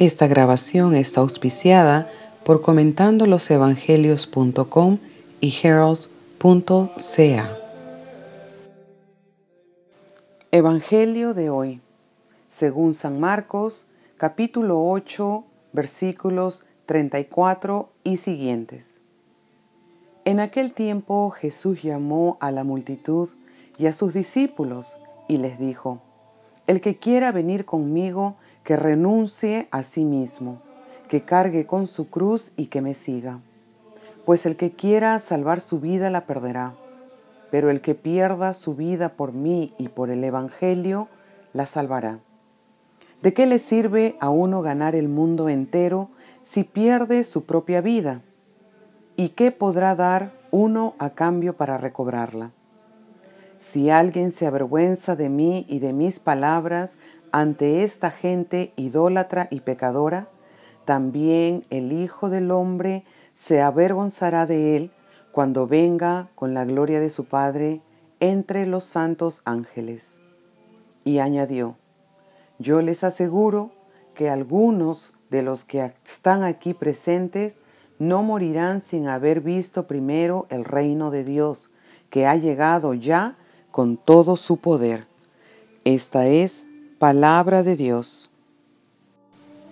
Esta grabación está auspiciada por comentandolosevangelios.com y heralds.ca. Evangelio de hoy, según San Marcos, capítulo 8, versículos 34 y siguientes. En aquel tiempo Jesús llamó a la multitud y a sus discípulos y les dijo, El que quiera venir conmigo, que renuncie a sí mismo, que cargue con su cruz y que me siga. Pues el que quiera salvar su vida la perderá, pero el que pierda su vida por mí y por el Evangelio la salvará. ¿De qué le sirve a uno ganar el mundo entero si pierde su propia vida? ¿Y qué podrá dar uno a cambio para recobrarla? Si alguien se avergüenza de mí y de mis palabras ante esta gente idólatra y pecadora, también el Hijo del Hombre se avergonzará de él cuando venga con la gloria de su Padre entre los santos ángeles. Y añadió, yo les aseguro que algunos de los que están aquí presentes no morirán sin haber visto primero el reino de Dios, que ha llegado ya con todo su poder. Esta es Palabra de Dios.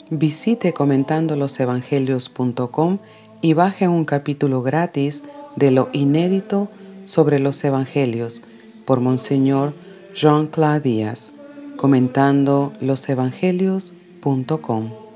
Visite comentandolosevangelios.com y baje un capítulo gratis de lo inédito sobre los Evangelios por Monseñor Jean-Claude Díaz, comentando losevangelios.com.